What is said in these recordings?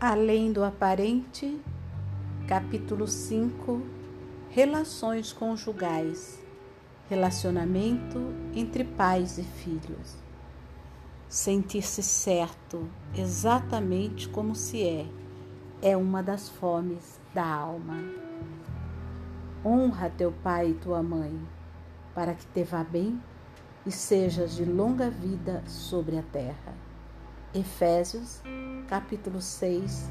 Além do aparente, capítulo 5 Relações conjugais, relacionamento entre pais e filhos. Sentir-se certo exatamente como se é, é uma das fomes da alma. Honra teu pai e tua mãe, para que te vá bem e sejas de longa vida sobre a terra. Efésios, capítulo 6,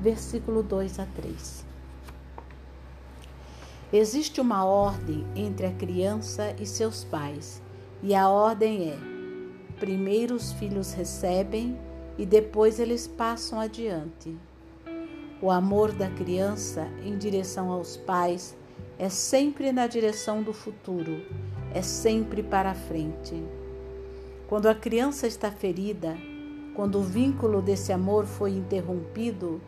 versículo 2 a 3. Existe uma ordem entre a criança e seus pais, e a ordem é: primeiro os filhos recebem e depois eles passam adiante. O amor da criança em direção aos pais é sempre na direção do futuro, é sempre para a frente. Quando a criança está ferida, quando o vínculo desse amor foi interrompido,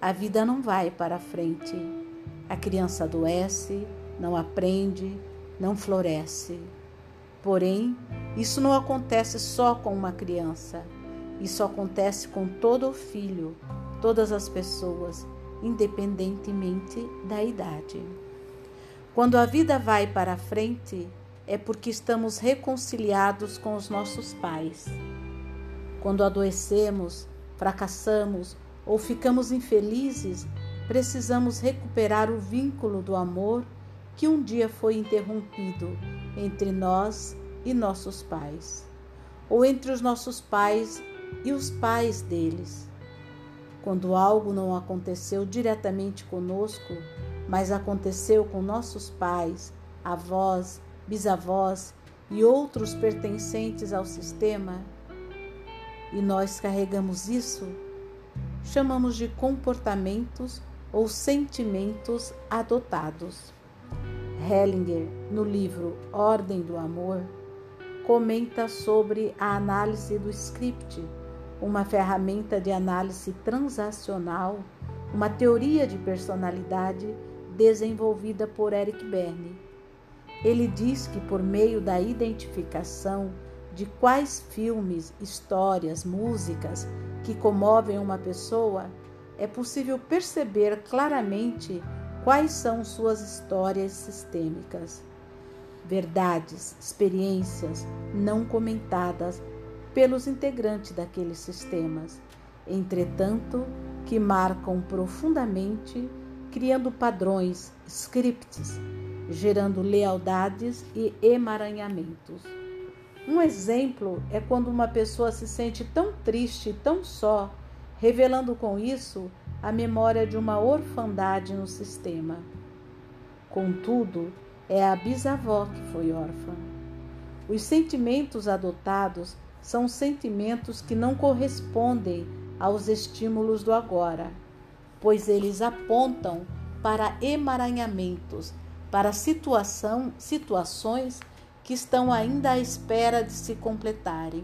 a vida não vai para frente. A criança adoece, não aprende, não floresce. Porém, isso não acontece só com uma criança. Isso acontece com todo o filho, todas as pessoas, independentemente da idade. Quando a vida vai para frente, é porque estamos reconciliados com os nossos pais. Quando adoecemos, fracassamos ou ficamos infelizes, precisamos recuperar o vínculo do amor que um dia foi interrompido entre nós e nossos pais, ou entre os nossos pais e os pais deles. Quando algo não aconteceu diretamente conosco, mas aconteceu com nossos pais, avós, bisavós e outros pertencentes ao sistema, e nós carregamos isso, chamamos de comportamentos ou sentimentos adotados. Hellinger, no livro Ordem do Amor, comenta sobre a análise do script, uma ferramenta de análise transacional, uma teoria de personalidade desenvolvida por Eric Berne. Ele diz que por meio da identificação de quais filmes, histórias, músicas que comovem uma pessoa, é possível perceber claramente quais são suas histórias sistêmicas, verdades, experiências não comentadas pelos integrantes daqueles sistemas, entretanto, que marcam profundamente, criando padrões, scripts, gerando lealdades e emaranhamentos. Um exemplo é quando uma pessoa se sente tão triste, tão só, revelando com isso a memória de uma orfandade no sistema. Contudo, é a bisavó que foi órfã. Os sentimentos adotados são sentimentos que não correspondem aos estímulos do agora, pois eles apontam para emaranhamentos, para situação, situações que estão ainda à espera de se completarem.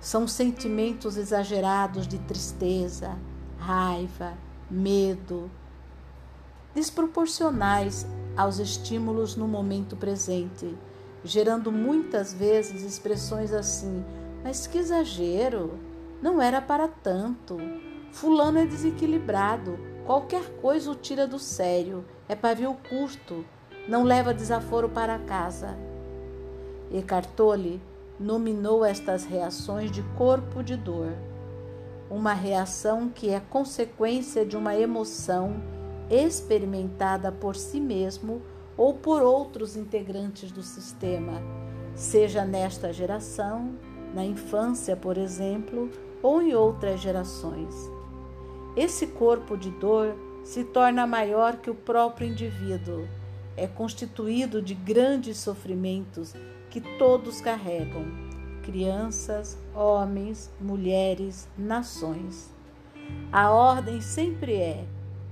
São sentimentos exagerados de tristeza, raiva, medo, desproporcionais aos estímulos no momento presente, gerando muitas vezes expressões assim: mas que exagero! Não era para tanto. Fulano é desequilibrado, qualquer coisa o tira do sério, é pavio curto, não leva desaforo para casa. Eckhart Tolle nominou estas reações de corpo de dor, uma reação que é consequência de uma emoção experimentada por si mesmo ou por outros integrantes do sistema, seja nesta geração, na infância, por exemplo, ou em outras gerações. Esse corpo de dor se torna maior que o próprio indivíduo, é constituído de grandes sofrimentos que todos carregam: crianças, homens, mulheres, nações. A ordem sempre é: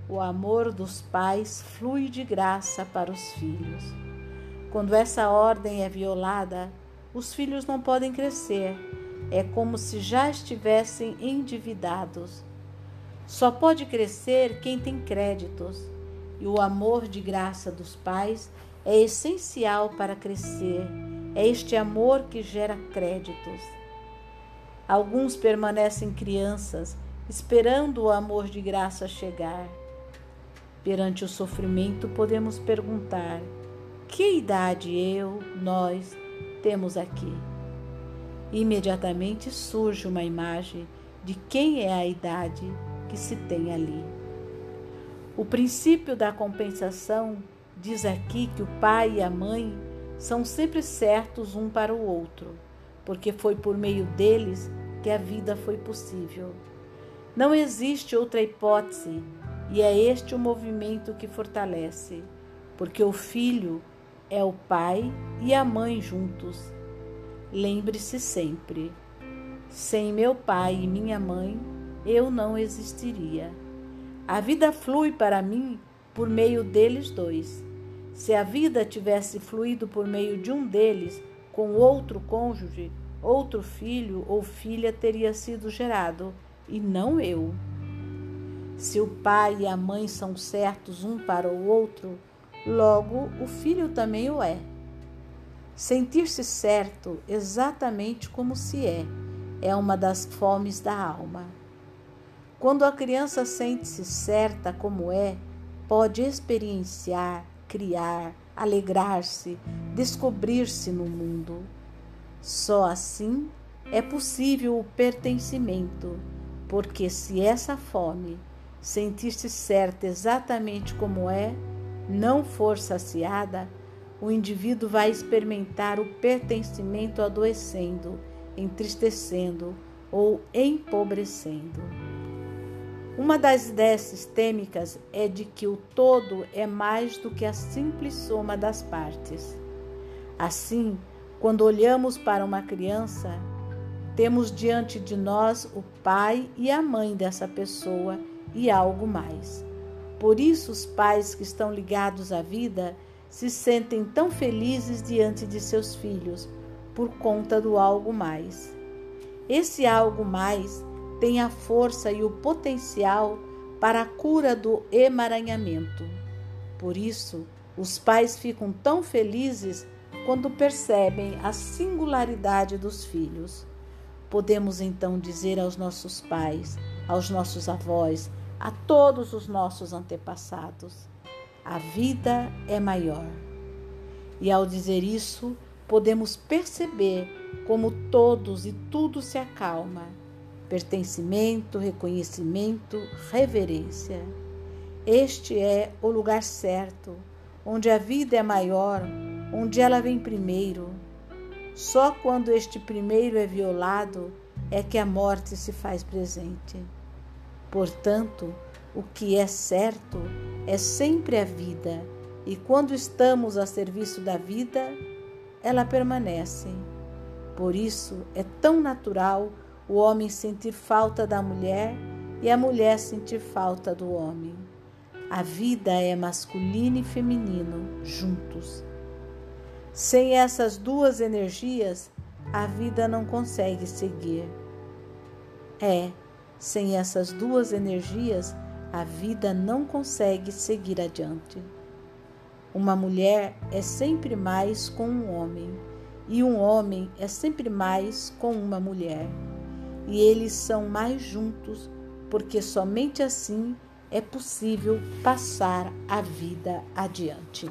o amor dos pais flui de graça para os filhos. Quando essa ordem é violada, os filhos não podem crescer. É como se já estivessem endividados. Só pode crescer quem tem créditos, e o amor de graça dos pais é essencial para crescer é este amor que gera créditos. Alguns permanecem crianças esperando o amor de graça chegar. Perante o sofrimento, podemos perguntar: que idade eu, nós, temos aqui? Imediatamente surge uma imagem de quem é a idade que se tem ali. O princípio da compensação diz aqui que o pai e a mãe são sempre certos um para o outro, porque foi por meio deles que a vida foi possível. Não existe outra hipótese, e é este o movimento que fortalece, porque o filho é o pai e a mãe juntos. Lembre-se sempre: sem meu pai e minha mãe, eu não existiria. A vida flui para mim por meio deles dois. Se a vida tivesse fluído por meio de um deles, com outro cônjuge, outro filho ou filha teria sido gerado, e não eu. Se o pai e a mãe são certos um para o outro, logo o filho também o é. Sentir-se certo exatamente como se é, é uma das fomes da alma. Quando a criança sente-se certa como é, pode experienciar, criar, alegrar-se, descobrir-se no mundo. Só assim é possível o pertencimento, porque se essa fome, sentir-se certa exatamente como é, não for saciada, o indivíduo vai experimentar o pertencimento adoecendo, entristecendo ou empobrecendo. Uma das ideias sistêmicas é de que o todo é mais do que a simples soma das partes. Assim, quando olhamos para uma criança, temos diante de nós o pai e a mãe dessa pessoa e algo mais. Por isso, os pais que estão ligados à vida se sentem tão felizes diante de seus filhos, por conta do algo mais. Esse algo mais tem a força e o potencial para a cura do emaranhamento. Por isso, os pais ficam tão felizes quando percebem a singularidade dos filhos. Podemos então dizer aos nossos pais, aos nossos avós, a todos os nossos antepassados: a vida é maior. E ao dizer isso, podemos perceber como todos e tudo se acalma pertencimento, reconhecimento, reverência. Este é o lugar certo, onde a vida é maior, onde ela vem primeiro. Só quando este primeiro é violado é que a morte se faz presente. Portanto, o que é certo é sempre a vida, e quando estamos a serviço da vida, ela permanece. Por isso é tão natural o homem sentir falta da mulher e a mulher sentir falta do homem. A vida é masculino e feminino juntos. Sem essas duas energias, a vida não consegue seguir. É, sem essas duas energias, a vida não consegue seguir adiante. Uma mulher é sempre mais com um homem, e um homem é sempre mais com uma mulher e eles são mais juntos, porque somente assim é possível passar a vida adiante.